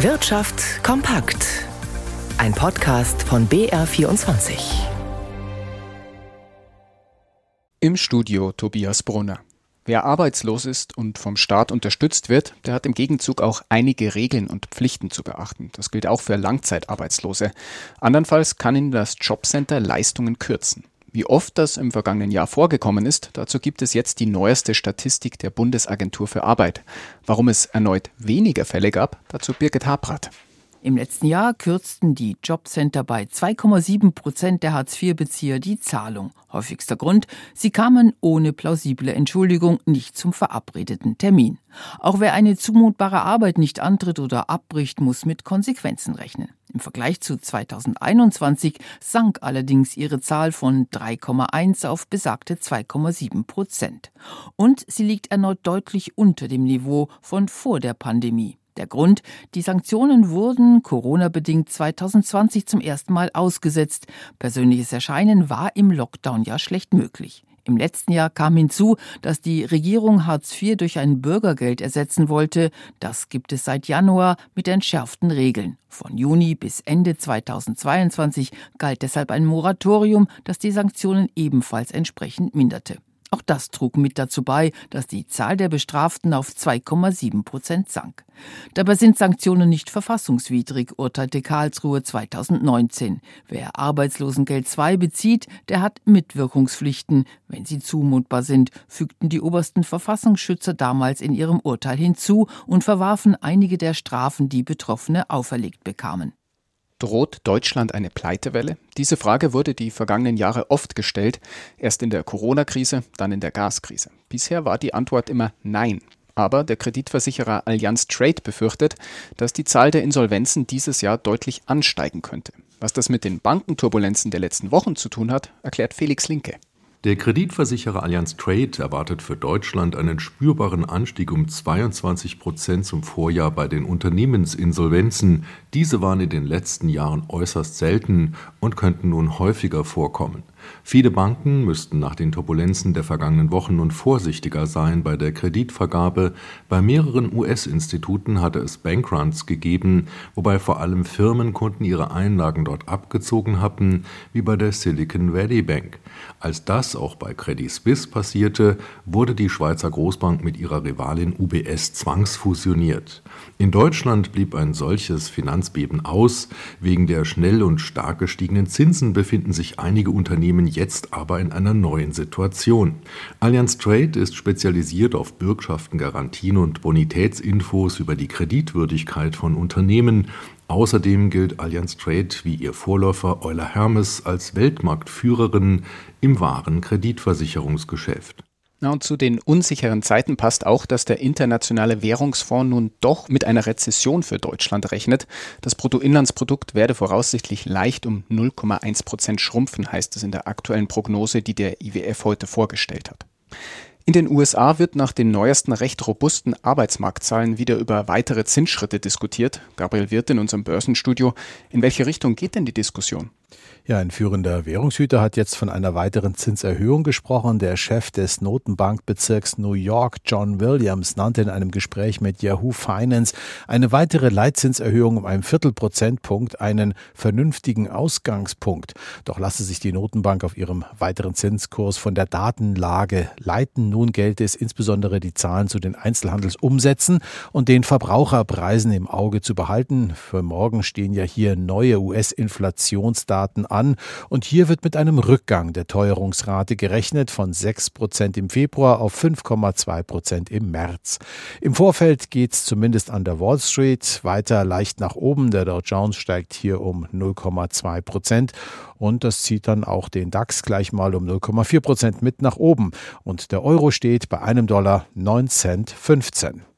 Wirtschaft kompakt. Ein Podcast von BR24. Im Studio Tobias Brunner. Wer arbeitslos ist und vom Staat unterstützt wird, der hat im Gegenzug auch einige Regeln und Pflichten zu beachten. Das gilt auch für Langzeitarbeitslose. Andernfalls kann Ihnen das Jobcenter Leistungen kürzen. Wie oft das im vergangenen Jahr vorgekommen ist, dazu gibt es jetzt die neueste Statistik der Bundesagentur für Arbeit. Warum es erneut weniger Fälle gab, dazu Birgit Habrath. Im letzten Jahr kürzten die Jobcenter bei 2,7 Prozent der Hartz-IV-Bezieher die Zahlung. Häufigster Grund, sie kamen ohne plausible Entschuldigung nicht zum verabredeten Termin. Auch wer eine zumutbare Arbeit nicht antritt oder abbricht, muss mit Konsequenzen rechnen. Im Vergleich zu 2021 sank allerdings ihre Zahl von 3,1 auf besagte 2,7 Prozent. Und sie liegt erneut deutlich unter dem Niveau von vor der Pandemie. Der Grund, die Sanktionen wurden Corona-bedingt 2020 zum ersten Mal ausgesetzt. Persönliches Erscheinen war im Lockdown ja schlecht möglich. Im letzten Jahr kam hinzu, dass die Regierung Hartz IV durch ein Bürgergeld ersetzen wollte. Das gibt es seit Januar mit entschärften Regeln. Von Juni bis Ende 2022 galt deshalb ein Moratorium, das die Sanktionen ebenfalls entsprechend minderte. Auch das trug mit dazu bei, dass die Zahl der Bestraften auf 2,7 Prozent sank. Dabei sind Sanktionen nicht verfassungswidrig, urteilte Karlsruhe 2019. Wer Arbeitslosengeld II bezieht, der hat Mitwirkungspflichten. Wenn sie zumutbar sind, fügten die obersten Verfassungsschützer damals in ihrem Urteil hinzu und verwarfen einige der Strafen, die Betroffene auferlegt bekamen. Droht Deutschland eine Pleitewelle? Diese Frage wurde die vergangenen Jahre oft gestellt, erst in der Corona-Krise, dann in der Gaskrise. Bisher war die Antwort immer Nein. Aber der Kreditversicherer Allianz Trade befürchtet, dass die Zahl der Insolvenzen dieses Jahr deutlich ansteigen könnte. Was das mit den Bankenturbulenzen der letzten Wochen zu tun hat, erklärt Felix Linke. Der Kreditversicherer Allianz Trade erwartet für Deutschland einen spürbaren Anstieg um 22 Prozent zum Vorjahr bei den Unternehmensinsolvenzen. Diese waren in den letzten Jahren äußerst selten und könnten nun häufiger vorkommen. Viele Banken müssten nach den Turbulenzen der vergangenen Wochen nun vorsichtiger sein bei der Kreditvergabe. Bei mehreren US-Instituten hatte es Bankruns gegeben, wobei vor allem Firmenkunden ihre Einlagen dort abgezogen hatten, wie bei der Silicon Valley Bank. Als das auch bei Credit Suisse passierte, wurde die Schweizer Großbank mit ihrer Rivalin UBS zwangsfusioniert. In Deutschland blieb ein solches Finanzbeben aus. Wegen der schnell und stark gestiegenen Zinsen befinden sich einige Unternehmen jetzt aber in einer neuen Situation. Allianz Trade ist spezialisiert auf Bürgschaften, Garantien und Bonitätsinfos über die Kreditwürdigkeit von Unternehmen. Außerdem gilt Allianz Trade wie ihr Vorläufer Euler Hermes als Weltmarktführerin im wahren Kreditversicherungsgeschäft. Na und zu den unsicheren Zeiten passt auch, dass der Internationale Währungsfonds nun doch mit einer Rezession für Deutschland rechnet. Das Bruttoinlandsprodukt werde voraussichtlich leicht um 0,1 Prozent schrumpfen, heißt es in der aktuellen Prognose, die der IWF heute vorgestellt hat. In den USA wird nach den neuesten recht robusten Arbeitsmarktzahlen wieder über weitere Zinsschritte diskutiert. Gabriel Wirth in unserem Börsenstudio. In welche Richtung geht denn die Diskussion? Ja, ein führender Währungshüter hat jetzt von einer weiteren Zinserhöhung gesprochen. Der Chef des Notenbankbezirks New York, John Williams, nannte in einem Gespräch mit Yahoo Finance eine weitere Leitzinserhöhung um einen Viertelprozentpunkt einen vernünftigen Ausgangspunkt. Doch lasse sich die Notenbank auf ihrem weiteren Zinskurs von der Datenlage leiten. Nun gelte es insbesondere die Zahlen zu den Einzelhandelsumsätzen und den Verbraucherpreisen im Auge zu behalten. Für morgen stehen ja hier neue US-Inflationsdaten an. Und hier wird mit einem Rückgang der Teuerungsrate gerechnet von 6 Prozent im Februar auf 5,2 Prozent im März. Im Vorfeld geht es zumindest an der Wall Street weiter leicht nach oben. Der Dow Jones steigt hier um 0,2 Prozent und das zieht dann auch den DAX gleich mal um 0,4 Prozent mit nach oben. Und der Euro steht bei einem Dollar 9 Cent 15.